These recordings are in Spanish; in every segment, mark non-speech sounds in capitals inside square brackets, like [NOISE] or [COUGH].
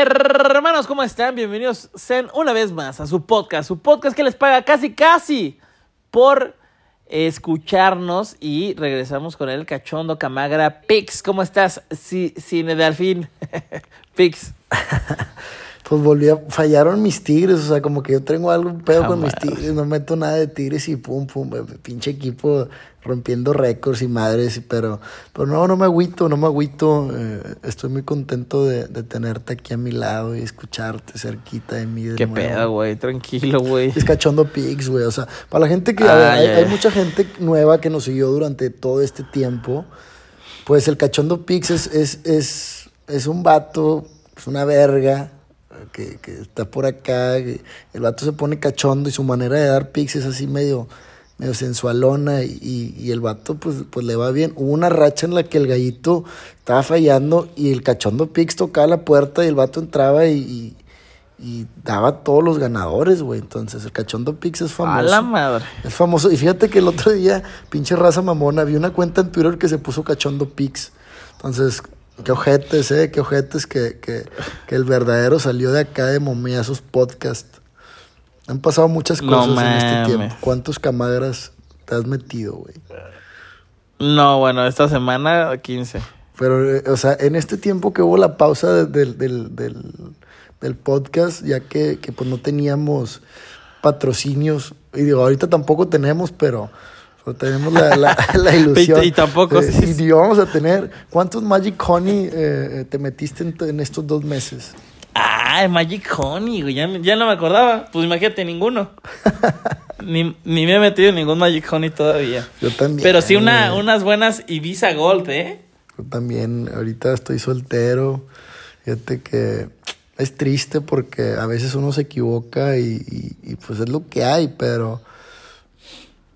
Hermanos, ¿cómo están? Bienvenidos una vez más a su podcast, su podcast que les paga casi, casi por escucharnos y regresamos con el cachondo Camagra Pix. ¿Cómo estás, Cine de Alfín? [LAUGHS] Pix. Pues volví a, fallaron mis tigres, o sea, como que yo tengo algo pedo con mis tigres, no meto nada de tigres y pum, pum, pinche equipo rompiendo récords y madres, pero, pero no, no me agüito, no me agüito, eh, estoy muy contento de, de, tenerte aquí a mi lado y escucharte cerquita de mí. De Qué pedo, güey, tranquilo, güey. Es cachondo pigs, güey, o sea, para la gente que, a ver, hay, hay, mucha gente nueva que nos siguió durante todo este tiempo, pues el cachondo pigs es, es, es, es un vato, es una verga, que, que, está por acá, el vato se pone cachondo y su manera de dar pics es así medio, medio sensualona y, y, el vato pues, pues le va bien. Hubo una racha en la que el gallito estaba fallando y el cachondo pics tocaba la puerta y el vato entraba y, y daba todos los ganadores, güey. Entonces el cachondo pics es famoso. A la madre. Es famoso. Y fíjate que el otro día, pinche raza mamona, vi una cuenta en Twitter que se puso cachondo pics. Entonces, Qué ojetes, eh, qué ojetes que, que, que, el verdadero salió de acá de Momiazos Podcast. Han pasado muchas cosas no, en este tiempo. ¿Cuántos camagras te has metido, güey? No, bueno, esta semana 15. Pero, eh, o sea, en este tiempo que hubo la pausa de, de, del, del, del, podcast, ya que, que pues no teníamos patrocinios, y digo, ahorita tampoco tenemos, pero tenemos la, la, [LAUGHS] la ilusión. y, tampoco. Eh, sí, y vamos a tener. ¿Cuántos Magic Honey eh, te metiste en, en, estos dos meses? Ah, Magic Honey, güey. Ya, ya, no me acordaba. Pues imagínate, ninguno. [LAUGHS] ni, ni me he metido en ningún Magic Honey todavía. Yo también. Pero sí una, unas buenas Ibiza Gold, ¿eh? Yo también. Ahorita estoy soltero. Fíjate que es triste porque a veces uno se equivoca y, y, y pues es lo que hay, pero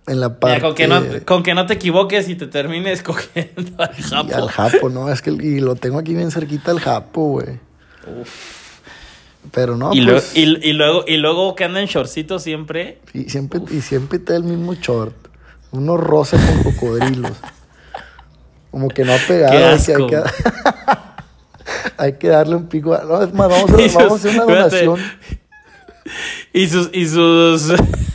en la parte... Mira, con, que no, con que no te equivoques y te termines [LAUGHS] cogiendo al japo. Y al japo, ¿no? Es que y lo tengo aquí bien cerquita al japo, güey. Uf. Pero no, y, pues... lo, y, y, luego, y luego que anda en shortcito siempre. Y siempre, y siempre está el mismo short. Uno rosa con cocodrilos. [LAUGHS] Como que no ha pegado. Qué asco. Hay, que, [LAUGHS] hay que darle un pico. A... No, es más, vamos a, vamos a hacer una donación. [LAUGHS] Y sus, y sus,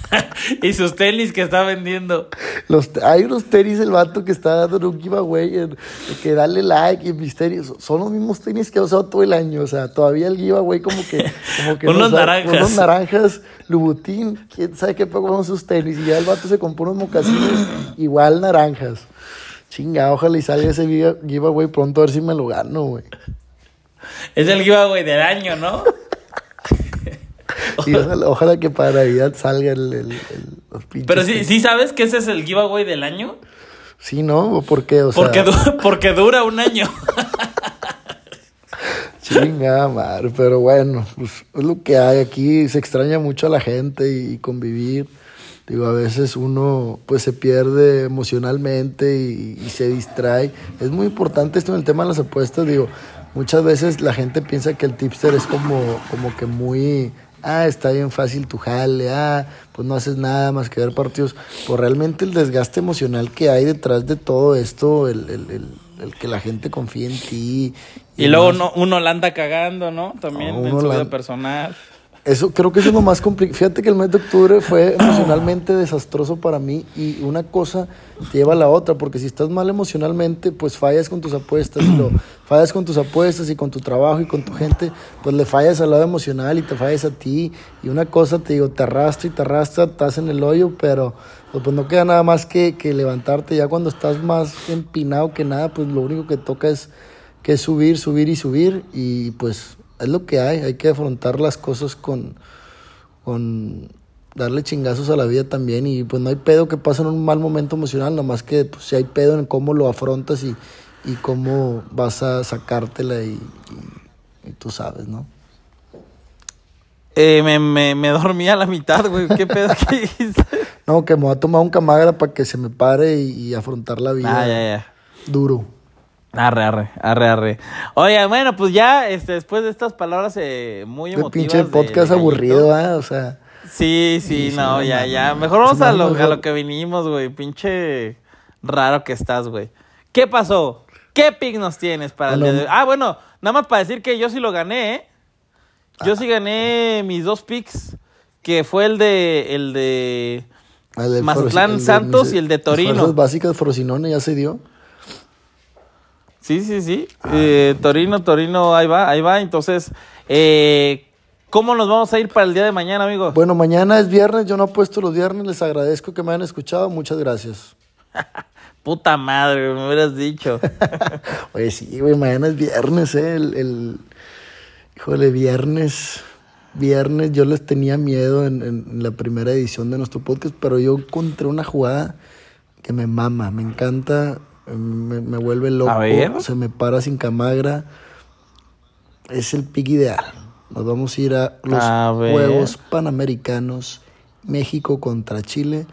[LAUGHS] y sus tenis que está vendiendo. Los, hay unos tenis el vato que está dando un giveaway, en, que dale like y misterio. Son los mismos tenis que ha usado todo el año. O sea, todavía el giveaway como que... Como que [LAUGHS] unos no naranjas. Unos naranjas, Lubutín. ¿Quién sabe qué pagó con sus tenis? Y ya el vato se compró unos mocasines igual naranjas. Chinga, ojalá y salga ese giveaway pronto a ver si me lo gano, güey. Es el giveaway del año, ¿no? Sí, [LAUGHS] ojalá, ojalá, que para Navidad salga el, el, el los pinches. Pero sí, sí sabes que ese es el giveaway del año. Sí, ¿no? ¿Por qué? O sea... porque, du [LAUGHS] porque dura un año. [LAUGHS] Chinga, madre. Pero bueno, pues es lo que hay aquí. Se extraña mucho a la gente y, y convivir. Digo, a veces uno pues se pierde emocionalmente y, y, se distrae. Es muy importante esto en el tema de las apuestas. Digo, muchas veces la gente piensa que el tipster es como, como que muy ah, está bien fácil tu jale, ah, pues no haces nada más que ver partidos. Pues realmente el desgaste emocional que hay detrás de todo esto, el, el, el, el que la gente confíe en ti. Y, y luego uno, uno la anda cagando, ¿no? También No, en su la- vida personal. Eso creo que eso es lo más complicado. Fíjate que el mes de octubre fue emocionalmente desastroso para mí y una cosa te lleva a la otra, porque si estás mal emocionalmente, pues fallas con tus apuestas, y lo, fallas con tus apuestas y con tu trabajo y con tu gente, pues le fallas al lado emocional y te fallas a ti y una cosa te digo, te arrastra y te arrastra, estás en el hoyo, pero pues, pues no queda nada más que, que levantarte ya cuando estás más empinado que nada, pues lo único que toca es que es subir, subir y subir y pues es lo que hay, hay que afrontar las cosas con, con darle chingazos a la vida también y pues no hay pedo que pase en un mal momento emocional, nomás que pues si hay pedo en cómo lo afrontas y, y cómo vas a sacártela y, y, y tú sabes, ¿no? Eh, me, me, me dormí a la mitad, güey. ¿Qué [LAUGHS] pedo que dijiste? No, que me voy a tomar un camagra para que se me pare y, y afrontar la vida Ah, ya, ya. duro. Arre, arre, arre, arre. Oye, bueno, pues ya, este, después de estas palabras eh, muy Qué emotivas. pinche de- podcast de aburrido. ¿eh? O sea, Sí, sí, no, ya, ya. Mejor vamos a lo, a lo que vinimos, güey. Pinche raro que estás, güey. ¿Qué pasó? ¿Qué pick nos tienes para el día de hoy? Ah, bueno, nada más para decir que yo sí lo gané, ¿eh? Yo sí gané mis dos picks, que fue el de el de El Mazatlán Frosi- el de- Santos y el de las Torino. fuerzas básicas Frosinone ya se dio. Sí, sí, sí. Eh, Torino, Torino, ahí va, ahí va. Entonces, eh, ¿cómo nos vamos a ir para el día de mañana, amigos? Bueno, mañana es viernes, yo no apuesto los viernes, les agradezco que me hayan escuchado, muchas gracias. [LAUGHS] Puta madre, me hubieras dicho. [LAUGHS] Oye, sí, güey, mañana es viernes, ¿eh? El, el- Híjole, viernes. Viernes, yo les tenía miedo en, en la primera edición de nuestro podcast, pero yo encontré una jugada que me mama, me encanta, me, me vuelve loco, A ver. se me para sin camagra. Es el pick ideal. Nos vamos a ir a los A. Juegos Panamericanos, México contra Chile.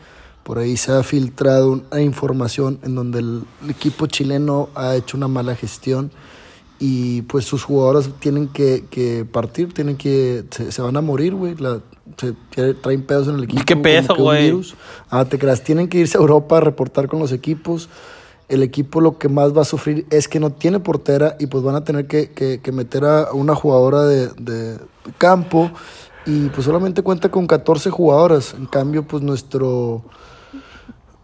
Por ahí se ha filtrado una información en donde el, equipo chileno ha hecho una mala gestión y pues sus jugadores tienen que, que partir, tienen que, se, se van a morir, güey. Se traen pedos en el equipo. ¿Qué pedo, que un güey? Ah, te creas, tienen que irse a Europa a reportar con los equipos. El equipo lo que más va a sufrir es que no tiene portera y pues van a tener que, que- meter a una jugadora de, de campo y pues solamente cuenta con 14 jugadoras. En cambio, pues nuestro,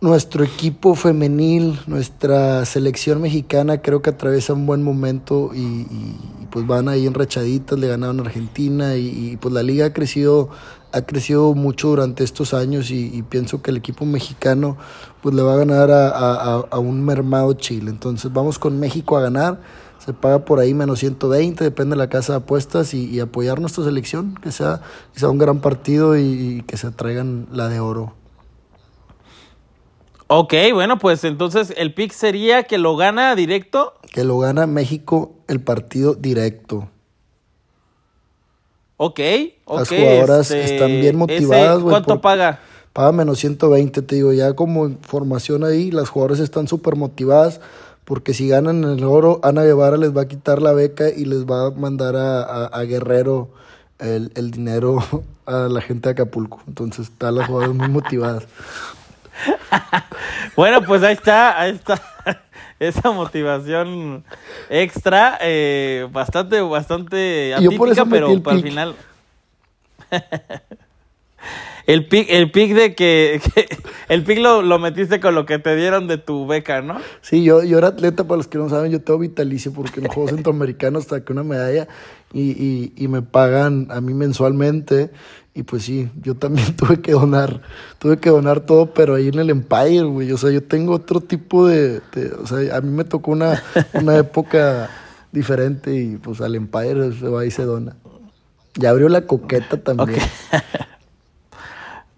nuestro equipo femenil, nuestra selección mexicana creo que atraviesa un buen momento y, y, pues van ahí enrachaditas, le ganaron a Argentina y, y, pues la liga ha crecido, ha crecido mucho durante estos años y, y pienso que el equipo mexicano pues le va a ganar a, a- un mermado Chile. Entonces vamos con México a ganar, se paga por ahí menos 120, depende de la casa de apuestas y, y apoyar nuestra selección, que sea, que sea un gran partido y, y que se traigan la de oro. ok, bueno, pues entonces el pick sería que lo gana directo. que lo gana México el partido directo. Ok, ok. Las jugadoras este, están bien motivadas, güey, ¿Cuánto por- paga? Paga menos 120, te digo, ya como información ahí, las jugadoras están súper motivadas porque si ganan el oro, Ana Guevara les va a quitar la beca y les va a mandar a, a- a Guerrero el, el dinero [LAUGHS] a la gente de Acapulco. Entonces están las jugadoras muy motivadas. [LAUGHS] Bueno, pues ahí está, ahí está. [LAUGHS] Esa motivación extra, eh, bastante, bastante atípica, pero para el final. [LAUGHS] el pick, el pick de que, que- el pick lo, lo metiste con lo que te dieron de tu beca, ¿no? Sí, yo, yo era atleta, para los que no saben, yo tengo vitalicio porque en los Juegos Centroamericanos saqué una medalla y, y, y me pagan a mí mensualmente. Y pues sí, yo también [LAUGHS] tuve que donar, tuve que donar todo, pero ahí en el Empire, güey. O sea, yo tengo otro tipo de, de- o sea, a mí me tocó una, una época diferente y pues al Empire se va y se dona. Ya abrió la coqueta también. [LAUGHS]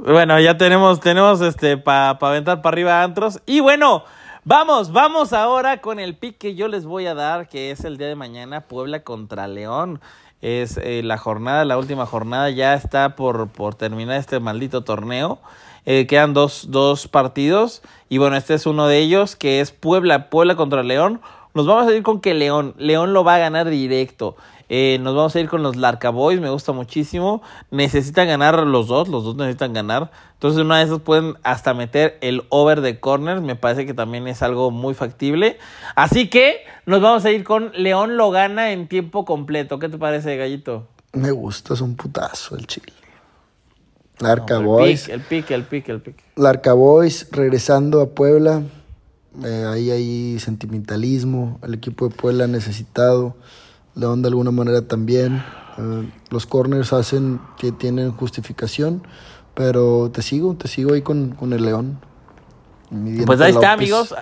Bueno, ya tenemos, tenemos este para aventar para arriba antros. Y bueno, vamos, vamos ahora con el pick que yo les voy a dar, que es el día de mañana, Puebla contra León. Es eh, la jornada, la última jornada, ya está por, por terminar este maldito torneo. Eh, quedan dos, dos partidos. Y bueno, este es uno de ellos, que es Puebla, Puebla contra León. Nos vamos a ir con que León, León lo va a ganar directo. Eh, nos vamos a ir con los Larca Boys, me gusta muchísimo. Necesitan ganar los dos, los dos necesitan ganar. Entonces, una de esas pueden hasta meter el over de corners. Me parece que también es algo muy factible. Así que nos vamos a ir con León lo gana en tiempo completo. ¿Qué te parece, Gallito? Me gusta, es un putazo el Chile. Larca el Boys. pick, el pick, el pick, el pick. Larca Boys regresando a Puebla. Eh, ahí hay sentimentalismo. El equipo de Puebla ha necesitado. León de alguna manera también. Eh, los corners hacen que tienen justificación. Pero te sigo, te sigo ahí con, con el León. Pues ahí está, López. amigos.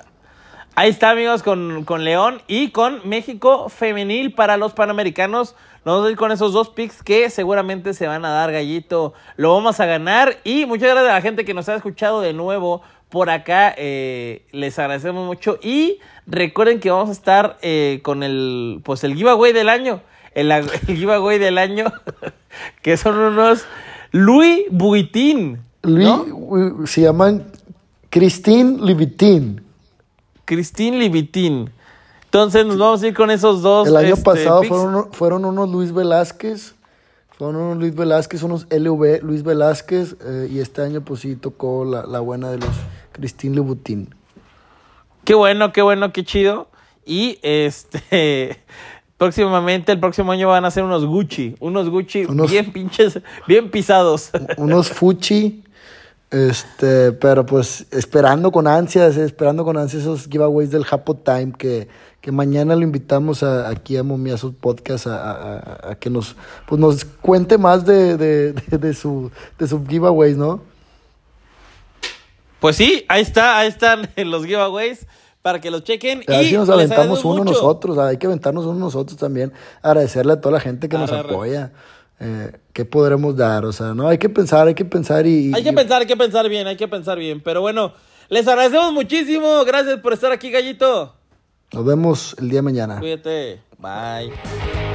Ahí está, amigos, con, con León y con México femenil para los Panamericanos. Nos vamos a ir con esos dos picks que seguramente se van a dar, Gallito. Lo vamos a ganar. Y muchas gracias a la gente que nos ha escuchado de nuevo por acá. eh, les agradecemos mucho. Y recuerden que vamos a estar eh, con el, pues el giveaway del año. El, [LAUGHS] el giveaway del año, [LAUGHS] que son unos Louis Vuitton. Luis, ¿no? se llaman Christine Libitin. Christine Libitin. Entonces nos vamos a ir con esos dos. El año este, pasado fueron, fueron unos Luis Velázquez. Fueron unos Luis Velázquez, unos LV Luis Velázquez. eh, y este año, pues sí, tocó la, la buena de los Christine Louboutin. Qué bueno, qué bueno, qué chido. Y este [LAUGHS] próximamente, el próximo año van a ser unos Gucci. Unos Gucci Unos- bien pinches, bien pisados. Unos Fuchi. Este, pero pues esperando con ansias, eh, esperando con ansias esos giveaways del Japo Time que, que mañana lo invitamos a- aquí a Momiazos Podcast a, a- a- a que nos, pues nos cuente más de, de, [LAUGHS] de, de su, de sus giveaways, ¿no? Pues sí, ahí está, ahí están [LAUGHS] los giveaways para que los chequen. A ver y si nos aventamos uno mucho. nosotros, hay que aventarnos uno nosotros también, agradecerle a toda la gente que nos Arre, apoya. Eh, ¿Qué podremos dar? O sea, no, hay que pensar, hay que pensar y... Hay que pensar, hay que pensar bien, hay que pensar bien. Pero bueno, les agradecemos muchísimo. Gracias por estar aquí, Gallito. Nos vemos el día de mañana. Cuídate. Bye.